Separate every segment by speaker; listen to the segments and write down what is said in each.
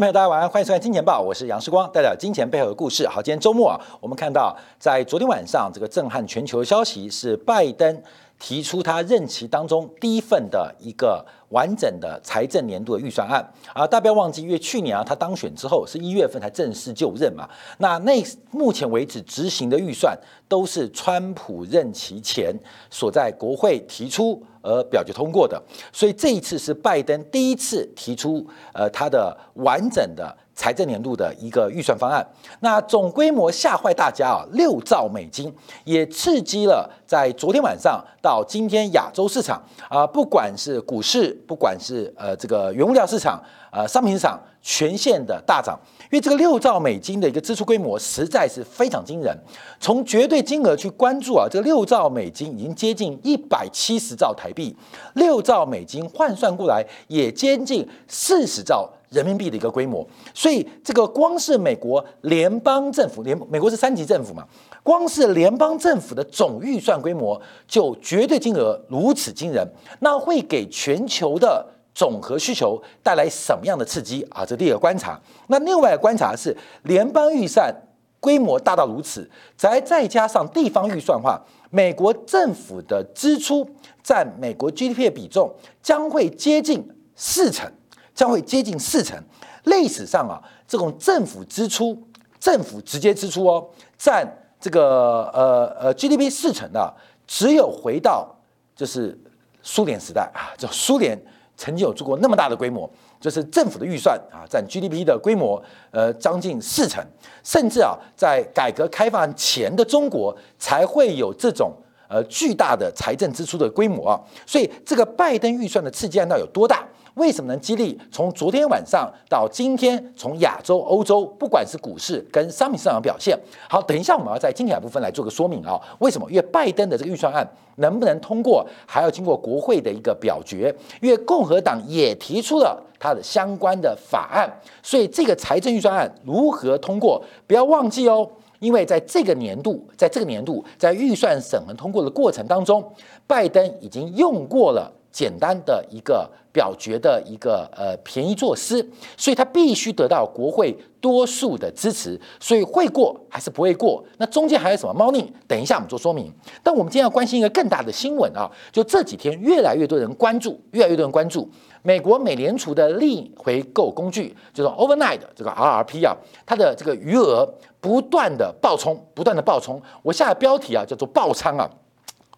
Speaker 1: 朋友大家晚上欢迎收看《金钱报》，我是杨世光，带来金钱背后的故事。好，今天周末啊，我们看到在昨天晚上，这个震撼全球的消息是拜登提出他任期当中第一份的一个完整的财政年度的预算案啊。大家不要忘记，因为去年啊他当选之后是一月份才正式就任嘛，那那目前为止执行的预算都是川普任期前所在国会提出。而表决通过的，所以这一次是拜登第一次提出，呃，他的完整的财政年度的一个预算方案。那总规模吓坏大家啊，六兆美金，也刺激了在昨天晚上到今天亚洲市场啊，不管是股市，不管是呃这个原物料市场，呃商品市场，全线的大涨。因为这个六兆美金的一个支出规模实在是非常惊人，从绝对金额去关注啊，这个六兆美金已经接近一百七十兆台币，六兆美金换算过来也接近四十兆人民币的一个规模，所以这个光是美国联邦政府，联美国是三级政府嘛，光是联邦政府的总预算规模就绝对金额如此惊人，那会给全球的。总和需求带来什么样的刺激啊？这第一个观察。那另外观察是，联邦预算规模大到如此，再再加上地方预算化，美国政府的支出占美国 GDP 的比重将会接近四成，将会接近四成。历史上啊，这种政府支出，政府直接支出哦，占这个呃呃 GDP 四成的，只有回到就是苏联时代啊，就苏联。曾经有做过那么大的规模，就是政府的预算啊，占 GDP 的规模，呃，将近四成，甚至啊，在改革开放前的中国才会有这种呃巨大的财政支出的规模啊。所以，这个拜登预算的刺激力道有多大？为什么能激励？从昨天晚上到今天，从亚洲、欧洲，不管是股市跟商品市场表现好，等一下我们要在精彩部分来做个说明啊。为什么？因为拜登的这个预算案能不能通过，还要经过国会的一个表决。因为共和党也提出了他的相关的法案，所以这个财政预算案如何通过？不要忘记哦，因为在这个年度，在这个年度，在预算审核通过的过程当中，拜登已经用过了。简单的一个表决的一个呃便宜作诗，所以他必须得到国会多数的支持，所以会过还是不会过？那中间还有什么猫腻？等一下我们做说明。但我们今天要关心一个更大的新闻啊，就这几天越来越多人关注，越来越多人关注美国美联储的逆回购工具，就是 overnight 这个 RRP 啊，它的这个余额不断的爆冲，不断的爆冲。我下的标题啊叫做爆仓啊。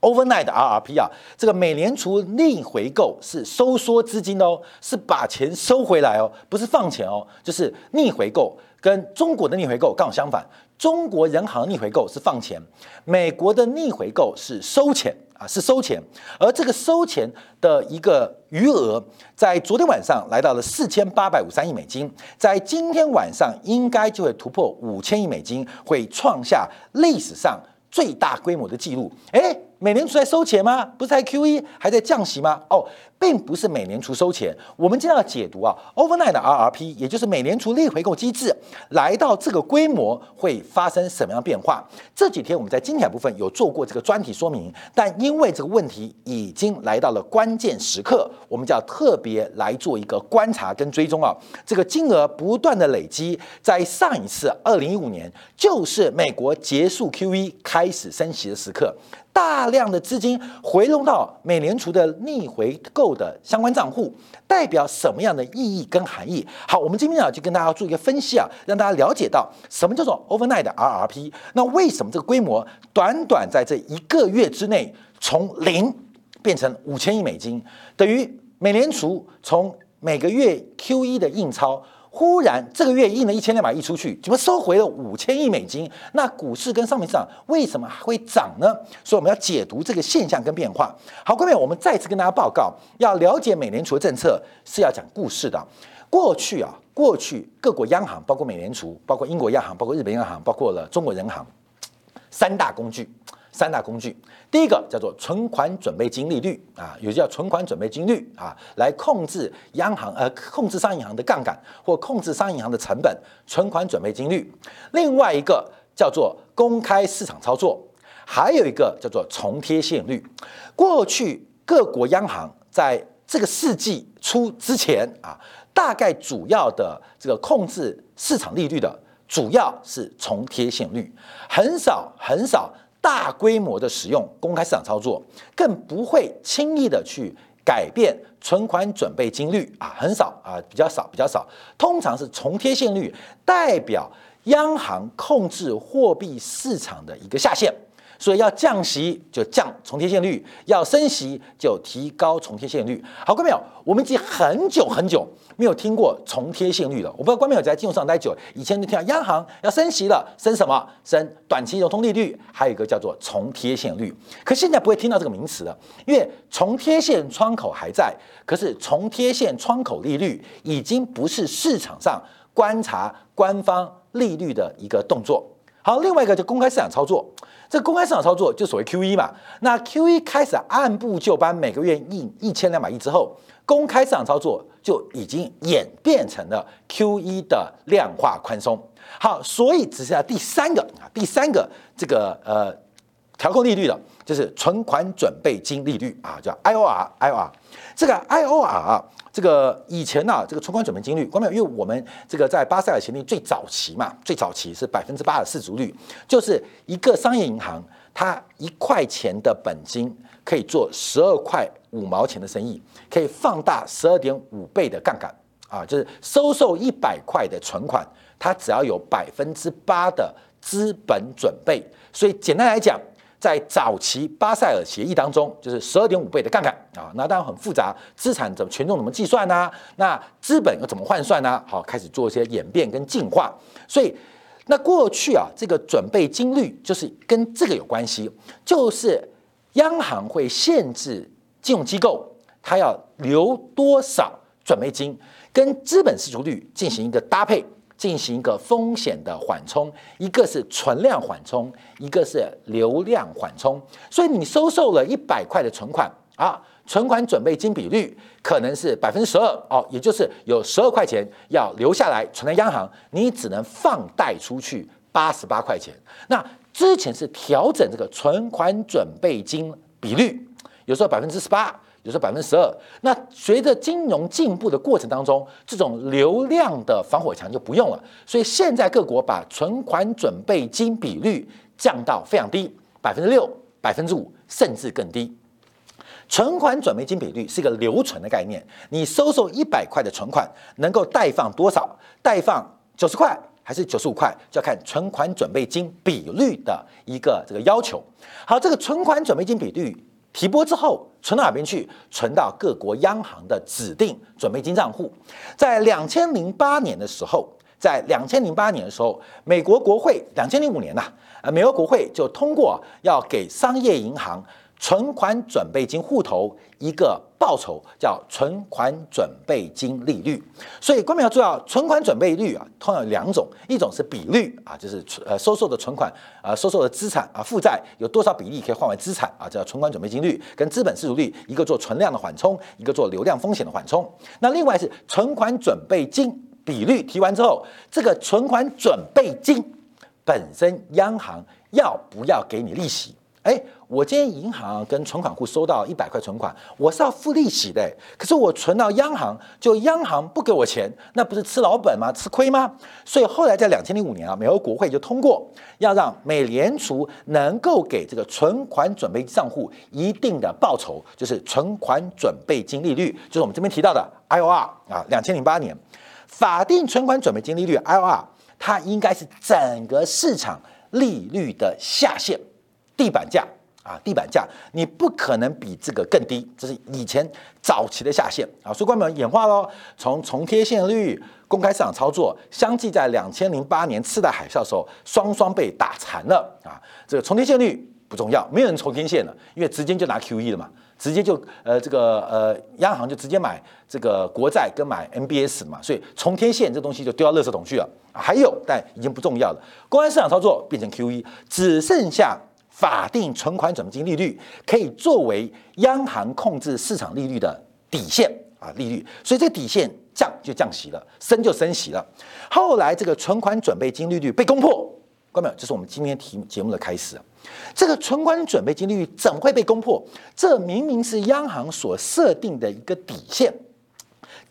Speaker 1: Overnight 的 RRP 啊，这个美联储逆回购是收缩资金哦，是把钱收回来哦，不是放钱哦，就是逆回购。跟中国的逆回购刚好相反，中国人行逆回购是放钱，美国的逆回购是收钱啊，是收钱。而这个收钱的一个余额，在昨天晚上来到了四千八百五十三亿美金，在今天晚上应该就会突破五千亿美金，会创下历史上最大规模的记录。哎。美联储在收钱吗？不是在 QE 还在降息吗？哦，并不是美联储收钱。我们今天要解读啊，overnight 的 RRP，也就是美联储逆回购机制，来到这个规模会发生什么样变化？这几天我们在精彩部分有做过这个专题说明，但因为这个问题已经来到了关键时刻，我们就要特别来做一个观察跟追踪啊。这个金额不断的累积，在上一次二零一五年，就是美国结束 QE 开始升息的时刻。大量的资金回笼到美联储的逆回购的相关账户，代表什么样的意义跟含义？好，我们今天啊就跟大家做一个分析啊，让大家了解到什么叫做 overnight 的 RRP。那为什么这个规模短短在这一个月之内从零变成五千亿美金，等于美联储从每个月 QE 的印钞。忽然这个月印了一千两百亿出去，怎么收回了五千亿美金？那股市跟商品市场为什么还会涨呢？所以我们要解读这个现象跟变化。好，各位，我们再次跟大家报告，要了解美联储的政策是要讲故事的。过去啊，过去各国央行，包括美联储，包括英国央行，包括日本央行，包括了中国人行，三大工具。三大工具，第一个叫做存款准备金利率啊，有叫存款准备金率啊，来控制央行呃控制商业银行的杠杆或控制商业银行的成本，存款准备金率。另外一个叫做公开市场操作，还有一个叫做重贴现率。过去各国央行在这个世纪初之前啊。大概主要的这个控制市场利率的，主要是重贴现率，很少很少大规模的使用公开市场操作，更不会轻易的去改变存款准备金率啊，很少啊，比较少比较少，通常是重贴现率代表央行控制货币市场的一个下限。所以要降息就降重贴现率，要升息就提高重贴现率。好，各位朋友，我们已经很久很久没有听过重贴现率了。我不知道观众朋友在金融上待久，以前就听到央行要升息了，升什么？升短期流通利率，还有一个叫做重贴现率。可现在不会听到这个名词了，因为重贴现窗口还在，可是重贴现窗口利率已经不是市场上观察官方利率的一个动作。好，另外一个就公开市场操作。这公开市场操作就所谓 Q E 嘛，那 Q E 开始按部就班，每个月印一千两百亿之后，公开市场操作就已经演变成了 Q E 的量化宽松。好，所以只剩下第三个啊，第三个这个呃调控利率了，就是存款准备金利率啊，叫 I O R I O R。这个 I O R。这个以前呢，这个存款准备金率，关没有？因为我们这个在巴塞尔协定最早期嘛，最早期是百分之八的市足率，就是一个商业银行，它一块钱的本金可以做十二块五毛钱的生意，可以放大十二点五倍的杠杆啊，就是收受一百块的存款，它只要有百分之八的资本准备，所以简单来讲。在早期巴塞尔协议当中，就是十二点五倍的杠杆啊，那当然很复杂，资产怎么权重怎么计算呢？那资本又怎么换算呢？好，开始做一些演变跟进化。所以，那过去啊，这个准备金率就是跟这个有关系，就是央行会限制金融机构它要留多少准备金，跟资本市足率进行一个搭配。进行一个风险的缓冲，一个是存量缓冲，一个是流量缓冲。所以你收受了一百块的存款啊，存款准备金比率可能是百分之十二哦，也就是有十二块钱要留下来存在央行，你只能放贷出去八十八块钱。那之前是调整这个存款准备金比率，有时候百分之十八。比如说百分之十二，那随着金融进步的过程当中，这种流量的防火墙就不用了。所以现在各国把存款准备金比率降到非常低，百分之六、百分之五，甚至更低。存款准备金比率是一个留存的概念，你收受一百块的存款，能够贷放多少？贷放九十块还是九十五块，就要看存款准备金比率的一个这个要求。好，这个存款准备金比率。提拨之后存到哪边去？存到各国央行的指定准备金账户。在两千零八年的时候，在两千零八年的时候，美国国会两千零五年呐，呃，美国国会就通过要给商业银行。存款准备金户头一个报酬叫存款准备金利率，所以官民要注意啊，存款准备率啊，通常有两种，一种是比率啊，就是呃收受的存款啊，收受的资产啊，负债有多少比例可以换为资产啊，叫存款准备金率，跟资本市足率，一个做存量的缓冲，一个做流量风险的缓冲。那另外是存款准备金比率提完之后，这个存款准备金本身央行要不要给你利息？哎，我今天银行跟存款户收到一百块存款，我是要付利息的。可是我存到央行，就央行不给我钱，那不是吃老本吗？吃亏吗？所以后来在两千零五年啊，美国国会就通过要让美联储能够给这个存款准备账户一定的报酬，就是存款准备金利率，就是我们这边提到的 I O R 啊。两千零八年法定存款准备金利率 I O R，它应该是整个市场利率的下限。地板价啊，地板价，你不可能比这个更低，这是以前早期的下限啊。所以官们演化喽，从重贴现率、公开市场操作，相继在两千零八年次贷海啸的时候，双双被打残了啊。这个重贴现率不重要，没有人重贴现了，因为直接就拿 QE 了嘛，直接就呃这个呃央行就直接买这个国债跟买 MBS 嘛，所以重贴现这东西就丢到垃圾桶去了。还有，但已经不重要了，公开市场操作变成 QE，只剩下。法定存款准备金利率可以作为央行控制市场利率的底线啊，利率，所以这底线降就降息了，升就升息了。后来这个存款准备金利率被攻破，各位，这是我们今天题节目的开始。这个存款准备金利率怎么会被攻破？这明明是央行所设定的一个底线。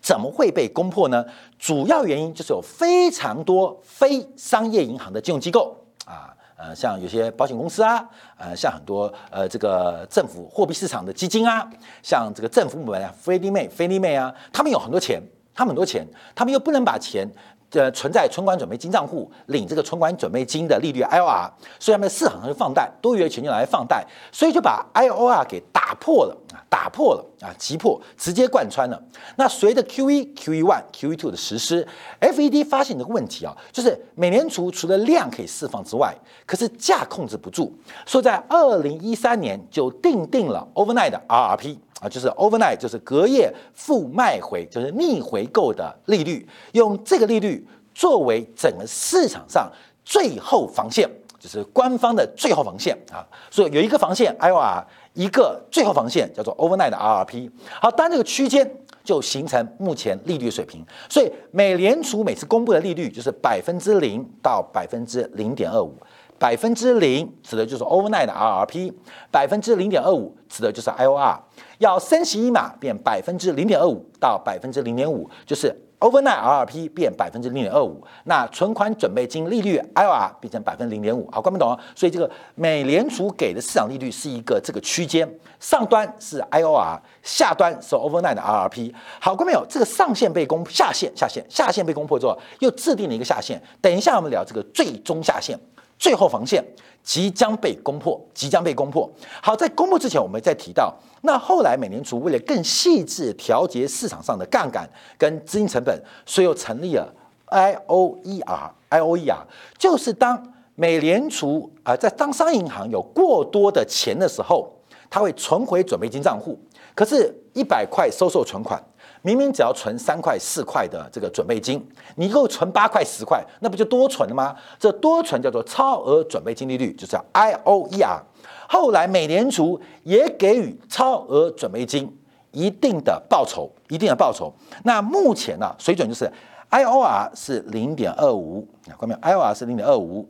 Speaker 1: 怎么会被攻破呢？主要原因就是有非常多非商业银行的金融机构啊，呃，像有些保险公司啊，呃，像很多呃这个政府货币市场的基金啊，像这个政府部门啊，菲利妹、菲利妹啊，他们有很多钱，他们很多钱，他们又不能把钱。呃，存在存款准备金账户领这个存款准备金的利率 IOR，所以他们在市场上就放贷，多余的钱就拿来放贷，所以就把 IOR 给打破了啊，打破了啊，击破，直接贯穿了。那随着 QE、QE one、QE two 的实施，FED 发现一个问题啊，就是美联储除了量可以释放之外，可是价控制不住，所以在二零一三年就定定了 overnight 的 RRP。啊，就是 overnight，就是隔夜负卖回，就是逆回购的利率，用这个利率作为整个市场上最后防线，就是官方的最后防线啊。所以有一个防线 IOR，一个最后防线叫做 overnight 的 RRP。好，当这个区间就形成目前利率水平。所以美联储每次公布的利率就是百分之零到百分之零点二五。百分之零指的就是 overnight 的 RRP，百分之零点二五指的就是 IOR。要升息一码变百分之零点二五到百分之零点五，就是 overnight RRP 变百分之零点二五。那存款准备金利率 IOR 变成百分之零点五。好，观众懂所以这个美联储给的市场利率是一个这个区间，上端是 IOR，下端是 overnight 的 RRP。好，观众有这个上限被攻，下限下限下限被攻破之后，又制定了一个下限。等一下我们聊这个最终下限。最后防线即将被攻破，即将被攻破。好，在公布之前，我们再提到，那后来美联储为了更细致调节市场上的杠杆跟资金成本，所以又成立了 I O E R I O E R，就是当美联储啊在当商业银行有过多的钱的时候，它会存回准备金账户，可是，一百块收受存款。明明只要存三块四块的这个准备金，你够存八块十块，那不就多存了吗？这多存叫做超额准备金利率，就是 I O E R。后来美联储也给予超额准备金一定的报酬，一定的报酬。那目前呢，水准就是 I O R 是零点二五，看到没有？I O R 是零点二五。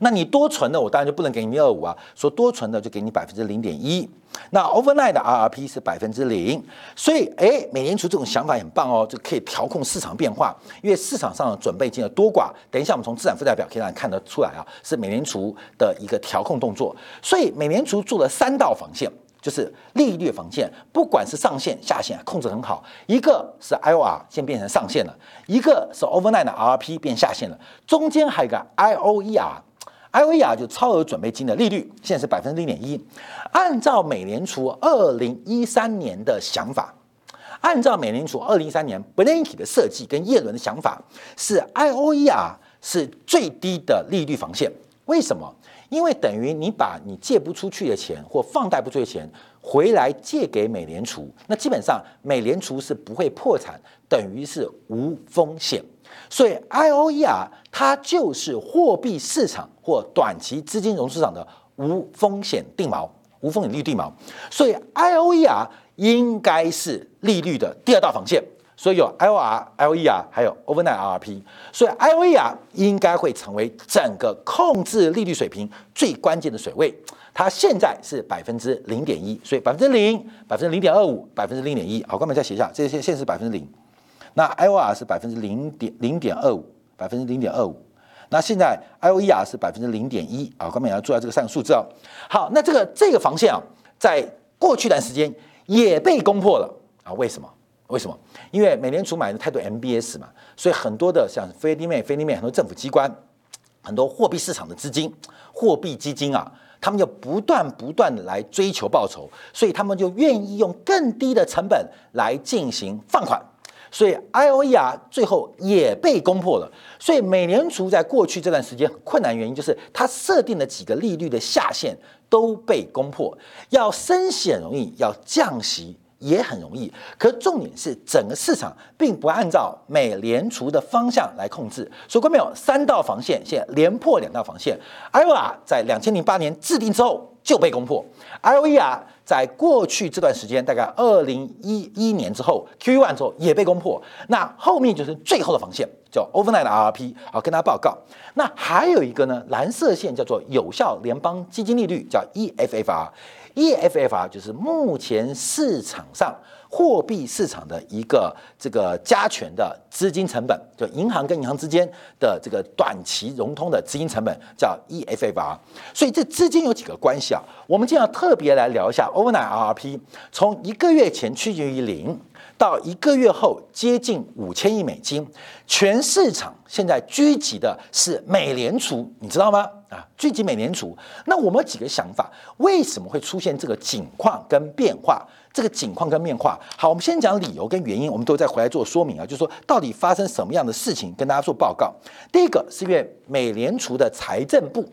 Speaker 1: 那你多存的，我当然就不能给你二五啊。说多存的就给你百分之零点一。那 overnight 的 RRP 是百分之零，所以哎，美联储这种想法很棒哦，就可以调控市场变化。因为市场上的准备金的多寡，等一下我们从资产负债表可以让看得出来啊，是美联储的一个调控动作。所以美联储做了三道防线，就是利率防线，不管是上限下限控制很好。一个是 IOR 先变成上限了，一个是 overnight 的 RRP 变下限了，中间还有个 IOER。I O E R 就超额准备金的利率现在是百分之零点一，按照美联储二零一三年的想法，按照美联储二零一三年 b l i n k 的设计跟叶伦的想法，是 I O E R 是最低的利率防线。为什么？因为等于你把你借不出去的钱或放贷不出去的钱回来借给美联储，那基本上美联储是不会破产，等于是无风险。所以 I O E R 它就是货币市场或短期资金融市场的无风险定锚、无风险利率定锚。所以 I O E R 应该是利率的第二道防线。所以有 I O R、I O E R 还有 Overnight R R P。所以 I O E R 应该会成为整个控制利率水平最关键的水位。它现在是百分之零点一，所以百分之零、百分之零点二五、百分之零点一。好，关门再写一下，这些现在是百分之零。那 I O R 是百分之零点零点二五，百分之零点二五。那现在 I O E R 是百分之零点一啊，后面也要注意这个三个数字哦。好，那这个这个防线啊，在过去一段时间也被攻破了啊？为什么？为什么？因为美联储买的太多 M B S 嘛，所以很多的像菲利美、菲利美很多政府机关、很多货币市场的资金、货币基金啊，他们就不断不断的来追求报酬，所以他们就愿意用更低的成本来进行放款。所以 I O E R 最后也被攻破了。所以美联储在过去这段时间困难原因，就是它设定的几个利率的下限都被攻破。要升息容易，要降息也很容易。可重点是整个市场并不按照美联储的方向来控制。所过没有三道防线，现在连破两道防线。I O R 在两千零八年制定之后就被攻破。I O E R 在过去这段时间，大概二零一一年之后，Q one 之后也被攻破。那后面就是最后的防线，叫 overnight 的 RRP。好，跟大家报告。那还有一个呢，蓝色线叫做有效联邦基金利率，叫 EFFR。EFFR 就是目前市场上货币市场的一个这个加权的资金成本，就银行跟银行之间的这个短期融通的资金成本叫 EFFR。所以这之间有几个关系啊？我们今天要特别来聊一下 Overnight RRP，从一个月前趋近于零。到一个月后接近五千亿美金，全市场现在聚集的是美联储，你知道吗？啊，聚集美联储。那我们有几个想法，为什么会出现这个景况跟变化？这个景况跟变化，好，我们先讲理由跟原因，我们都再回来做说明啊，就是说到底发生什么样的事情，跟大家做报告。第一个是因为美联储的财政部。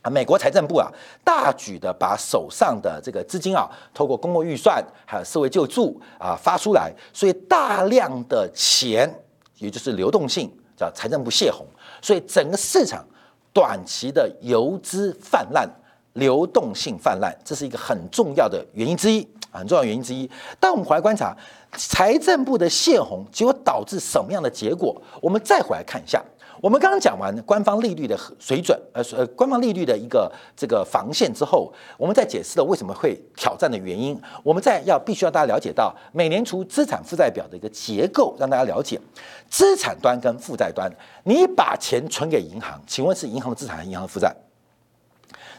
Speaker 1: 啊，美国财政部啊，大举的把手上的这个资金啊，透过公共预算还有社会救助啊发出来，所以大量的钱，也就是流动性，叫财政部泄洪，所以整个市场短期的游资泛滥，流动性泛滥，这是一个很重要的原因之一，很重要原因之一。但我们回来观察财政部的泄洪，结果导致什么样的结果？我们再回来看一下。我们刚刚讲完官方利率的水准，呃呃，官方利率的一个这个防线之后，我们在解释了为什么会挑战的原因。我们在要必须要大家了解到美联储资产负债表的一个结构，让大家了解资产端跟负债端。你把钱存给银行，请问是银行的资产还是银行的负债？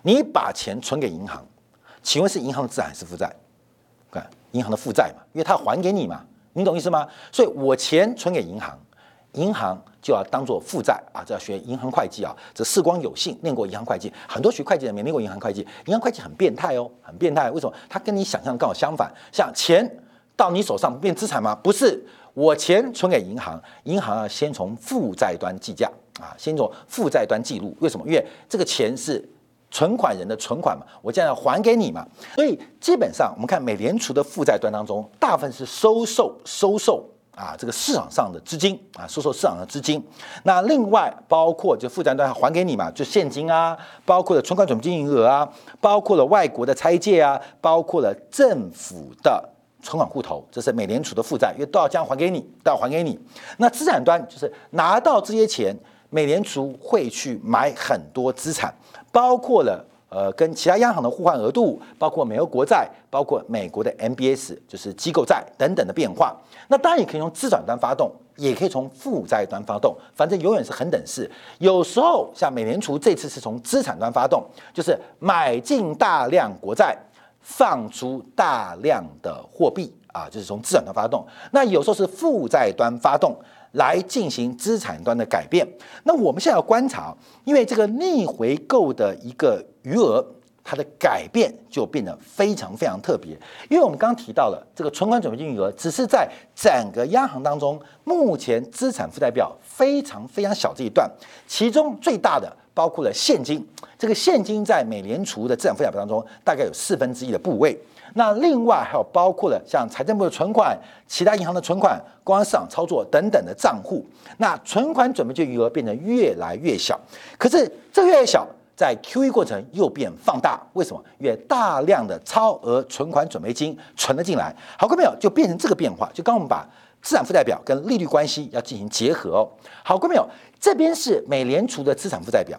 Speaker 1: 你把钱存给银行，请问是银行的资产还是负债？看银行的负债嘛，因为它还给你嘛，你懂意思吗？所以我钱存给银行。银行就要当做负债啊，这要学银行会计啊。这世光有幸念过银行会计，很多学会计的没念过银行会计。银行会计很变态哦，很变态。为什么？它跟你想象刚好相反。像钱到你手上变资产吗？不是，我钱存给银行，银行要先从负债端计价啊，先从负债端记录。为什么？因为这个钱是存款人的存款嘛，我将要还给你嘛。所以基本上我们看美联储的负债端当中，大部分是收受收受。啊，这个市场上的资金啊，收受市场的资金。那另外包括就负债端还给你嘛，就现金啊，包括了存款准备金余额啊，包括了外国的拆借啊，包括了政府的存款户头，这是美联储的负债，因为都要将还给你，都要还给你。那资产端就是拿到这些钱，美联储会去买很多资产，包括了。呃，跟其他央行的互换额度，包括美国国债，包括美国的 MBS，就是机构债等等的变化。那当然也可以从资产端发动，也可以从负债端发动，反正永远是恒等式。有时候像美联储这次是从资产端发动，就是买进大量国债，放出大量的货币啊，就是从资产端发动。那有时候是负债端发动。来进行资产端的改变。那我们现在要观察，因为这个逆回购的一个余额，它的改变就变得非常非常特别。因为我们刚刚提到了这个存款准备金余额，只是在整个央行当中目前资产负债表非常非常小这一段，其中最大的包括了现金。这个现金在美联储的资产负债表当中，大概有四分之一的部位。那另外还有包括了像财政部的存款、其他银行的存款、公安市场操作等等的账户，那存款准备金余额变得越来越小。可是这越来越小，在 QE 过程又变放大，为什么？因为大量的超额存款准备金存了进来。好，各位朋友，就变成这个变化。就刚我们把资产负债表跟利率关系要进行结合哦。好，各位朋友，这边是美联储的资产负债表，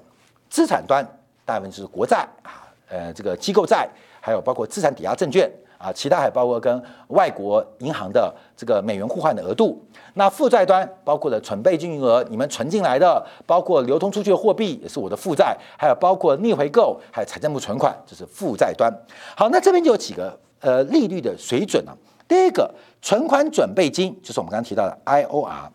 Speaker 1: 资产端大部分是国债啊，呃，这个机构债。还有包括资产抵押证券啊，其他还包括跟外国银行的这个美元互换的额度。那负债端包括了存备金余额，你们存进来的，包括流通出去的货币也是我的负债，还有包括逆回购，还有财政部存款，这是负债端。好，那这边就有几个呃利率的水准啊。第一个存款准备金就是我们刚刚提到的 IOR，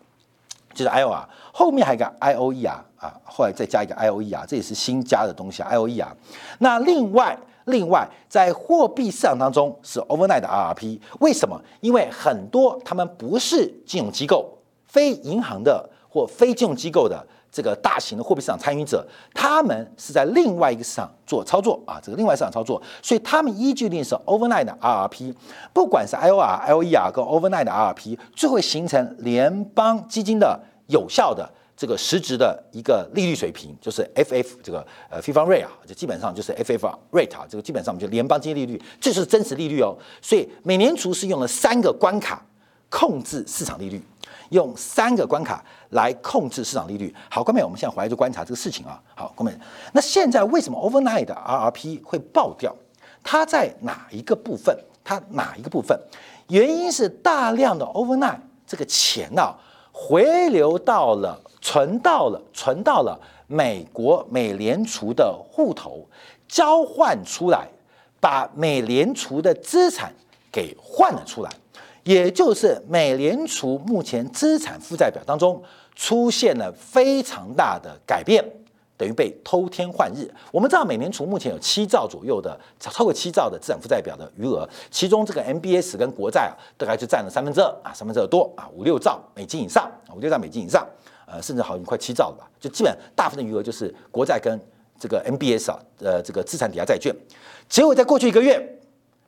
Speaker 1: 就是 IOR，后面还有一个 IOE 啊啊，后来再加一个 IOE 啊，这也是新加的东西 IOE 啊。那另外。另外，在货币市场当中是 overnight 的 RRP，为什么？因为很多他们不是金融机构、非银行的或非金融机构的这个大型的货币市场参与者，他们是在另外一个市场做操作啊，这个另外市场操作，所以他们依据的是 overnight 的 RRP，不管是 IOR、LER 跟 overnight 的 RRP，就会形成联邦基金的有效的。这个实质的一个利率水平就是 FF 这个呃 f i f a rate 啊，就基本上就是 FF rate 啊，这个基本上就联邦基金利率，这是真实利率哦。所以美联储是用了三个关卡控制市场利率，用三个关卡来控制市场利率。好，各位，我们现在回来就观察这个事情啊。好，各位，那现在为什么 overnight 的 RRP 会爆掉？它在哪一个部分？它哪一个部分？原因是大量的 overnight 这个钱啊，回流到了、存到了、存到了美国美联储的户头，交换出来，把美联储的资产给换了出来，也就是美联储目前资产负债表当中出现了非常大的改变。等于被偷天换日。我们知道，美联储目前有七兆左右的超过七兆的资产负债表的余额，其中这个 MBS 跟国债啊，大概就占了三分之二啊，三分之二多啊，五六兆美金以上，五六兆美金以上，呃，甚至好像快七兆了吧？就基本大部分的余额就是国债跟这个 MBS 啊，呃，这个资产抵押债券。结果在过去一个月，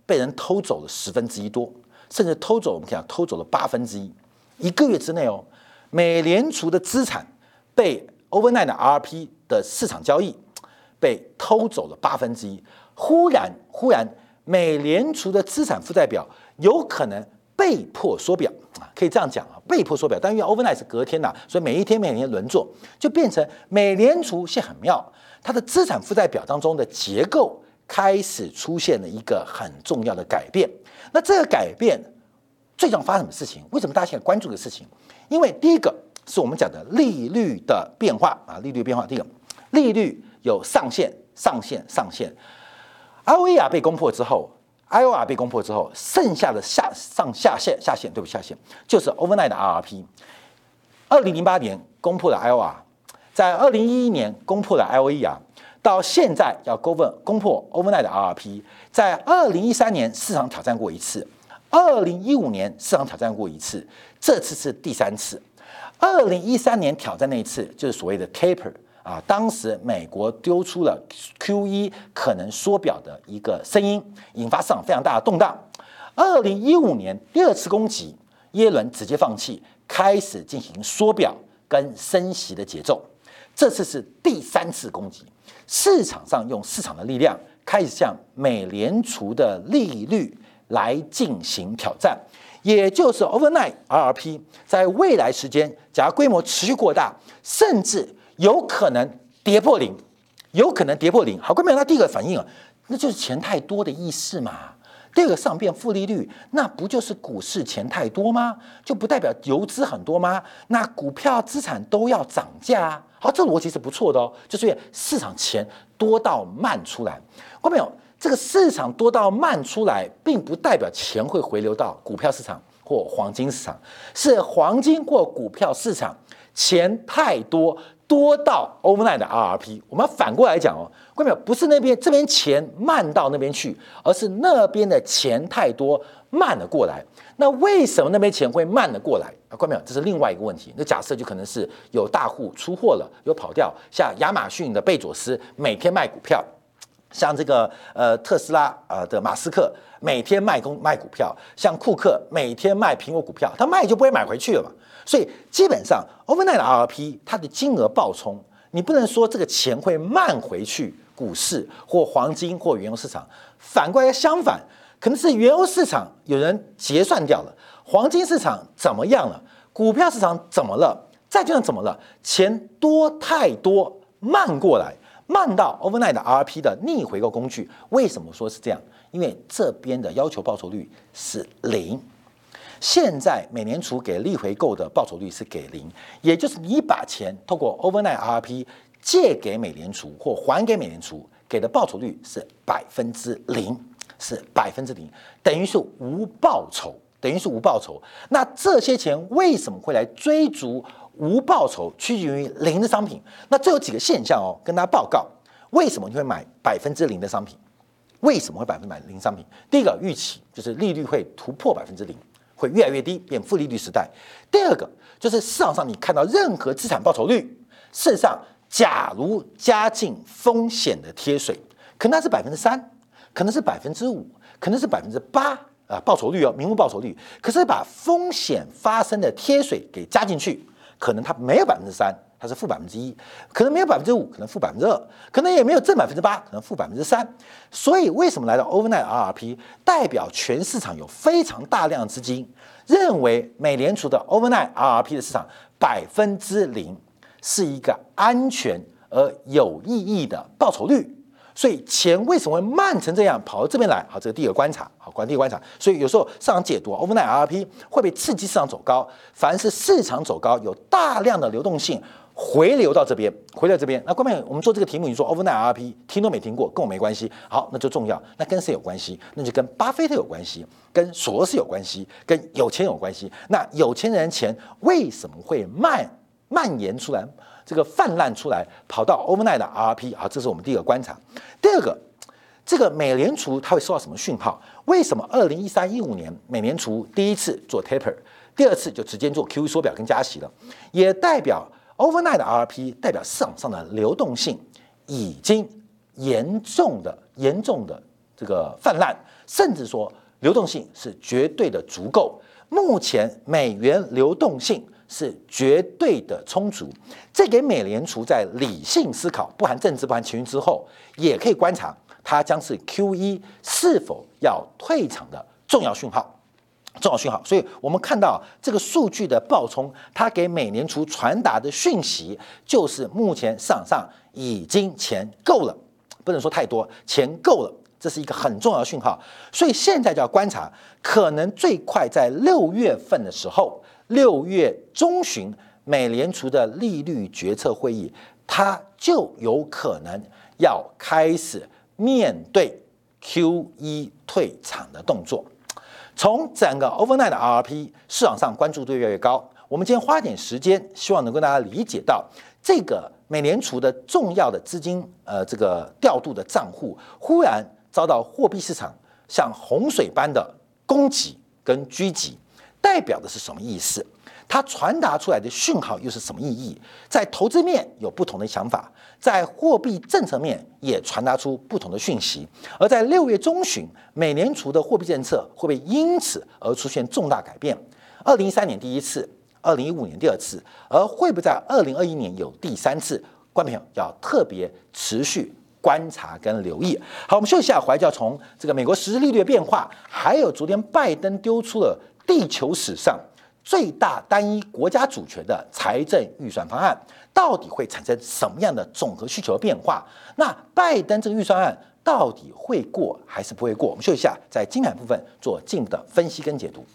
Speaker 1: 被人偷走了十分之一多，甚至偷走我们看偷走了八分之一。一个月之内哦，美联储的资产被 overnight 的 RP 的市场交易被偷走了八分之一，忽然忽然，美联储的资产负债表有可能被迫缩表啊，可以这样讲啊，被迫缩表。但因为 overnight 是隔天呐，所以每一天每一天轮做，就变成美联储现很妙，它的资产负债表当中的结构开始出现了一个很重要的改变。那这个改变最终发生什么事情？为什么大家现在关注的事情？因为第一个。是我们讲的利率的变化啊，利率变化。第一个，利率有上限、上限、上限。IOR 被攻破之后，IOR 被攻破之后，剩下的下上下限、下限，对不？下限就是 overnight 的 RRP。二零零八年攻破了 IOR，在二零一一年攻破了 IOER，到现在要攻破攻破 overnight 的 RRP，在二零一三年市场挑战过一次，二零一五年市场挑战过一次，这次是第三次。二零一三年挑战那一次就是所谓的 taper 啊，当时美国丢出了 Q 一可能缩表的一个声音，引发市场非常大的动荡。二零一五年第二次攻击，耶伦直接放弃，开始进行缩表跟升息的节奏。这次是第三次攻击，市场上用市场的力量开始向美联储的利率来进行挑战。也就是 overnight RRP 在未来时间，假如规模持续过大，甚至有可能跌破零，有可能跌破零。好，各位那第一个反应啊，那就是钱太多的意思嘛。第二个上变负利率，那不就是股市钱太多吗？就不代表游资很多吗？那股票资产都要涨价。啊好，这逻辑是不错的哦，就是因为市场钱多到慢出来。各位朋友？这个市场多到慢出来，并不代表钱会回流到股票市场或黄金市场，是黄金或股票市场钱太多，多到 overnight 的 RRP。我们反过来讲哦，关键不是那边这边钱慢到那边去，而是那边的钱太多慢了过来。那为什么那边钱会慢了过来啊？各位这是另外一个问题。那假设就可能是有大户出货了，有跑掉，像亚马逊的贝佐斯每天卖股票。像这个呃特斯拉啊的马斯克每天卖公卖股票，像库克每天卖苹果股票，他卖就不会买回去了嘛。所以基本上 overnight RRP 它的金额爆冲，你不能说这个钱会慢回去股市或黄金或原油市场，反过来相反，可能是原油市场有人结算掉了，黄金市场怎么样了，股票市场怎么了，债券怎么了，钱多太多慢过来。慢到 overnight 的 RP 的逆回购工具，为什么说是这样？因为这边的要求报酬率是零。现在美联储给逆回购的报酬率是给零，也就是你把钱透过 overnight RP 借给美联储或还给美联储，给的报酬率是百分之零，是百分之零，等于是无报酬，等于是无报酬。那这些钱为什么会来追逐？无报酬趋近于零的商品，那这有几个现象哦，跟大家报告，为什么你会买百分之零的商品？为什么会百分之百零商品？第一个预期就是利率会突破百分之零，会越来越低，变负利率时代。第二个就是市场上你看到任何资产报酬率，事实上，假如加进风险的贴水，可能是百分之三，可能是百分之五，可能是百分之八啊，报酬率哦，名目报酬率，可是把风险发生的贴水给加进去。可能它没有百分之三，它是负百分之一；可能没有百分之五，可能负百分之二；可能也没有正百分之八，可能负百分之三。所以为什么来到 overnight RRP，代表全市场有非常大量资金认为美联储的 overnight RRP 的市场百分之零是一个安全而有意义的报酬率。所以钱为什么会慢成这样跑到这边来？好，这是第一个观察。好，关第一个观察。所以有时候市场解读 overnight RP 会被刺激市场走高。凡是市场走高，有大量的流动性回流到这边，回到这边。那关键我们做这个题目，你说 overnight RP 听都没听过，跟我没关系。好，那就重要。那跟谁有关系？那就跟巴菲特有关系，跟索罗斯有关系，跟有钱有关系。那有钱人钱为什么会蔓蔓延出来？这个泛滥出来，跑到 overnight 的 R P 啊，这是我们第一个观察。第二个，这个美联储它会收到什么讯号？为什么二零一三一五年美联储第一次做 taper，第二次就直接做 QE 缩表跟加息了？也代表 overnight 的 R P 代表市场上的流动性已经严重的、严重的这个泛滥，甚至说流动性是绝对的足够。目前美元流动性。是绝对的充足，这给美联储在理性思考、不含政治、不含情绪之后，也可以观察它将是 Q E 是否要退场的重要讯号。重要讯号，所以我们看到这个数据的爆冲，它给美联储传达的讯息就是目前市场上已经钱够了，不能说太多，钱够了，这是一个很重要的讯号。所以现在就要观察，可能最快在六月份的时候。六月中旬，美联储的利率决策会议，它就有可能要开始面对 QE 退场的动作。从整个 overnight 的 R P 市场上关注度越来越高。我们今天花点时间，希望能够大家理解到这个美联储的重要的资金，呃，这个调度的账户，忽然遭到货币市场像洪水般的攻击跟狙击。代表的是什么意思？它传达出来的讯号又是什么意义？在投资面有不同的想法，在货币政策面也传达出不同的讯息。而在六月中旬，美联储的货币政策会不会因此而出现重大改变？二零一三年第一次，二零一五年第二次，而会不会在二零二一年有第三次？观众朋友要特别持续观察跟留意。好，我们休息一下，回来就要从这个美国实质利率的变化，还有昨天拜登丢出了。地球史上最大单一国家主权的财政预算方案，到底会产生什么样的总和需求变化？那拜登这个预算案到底会过还是不会过？我们休息一下，在精彩部分做进一步的分析跟解读。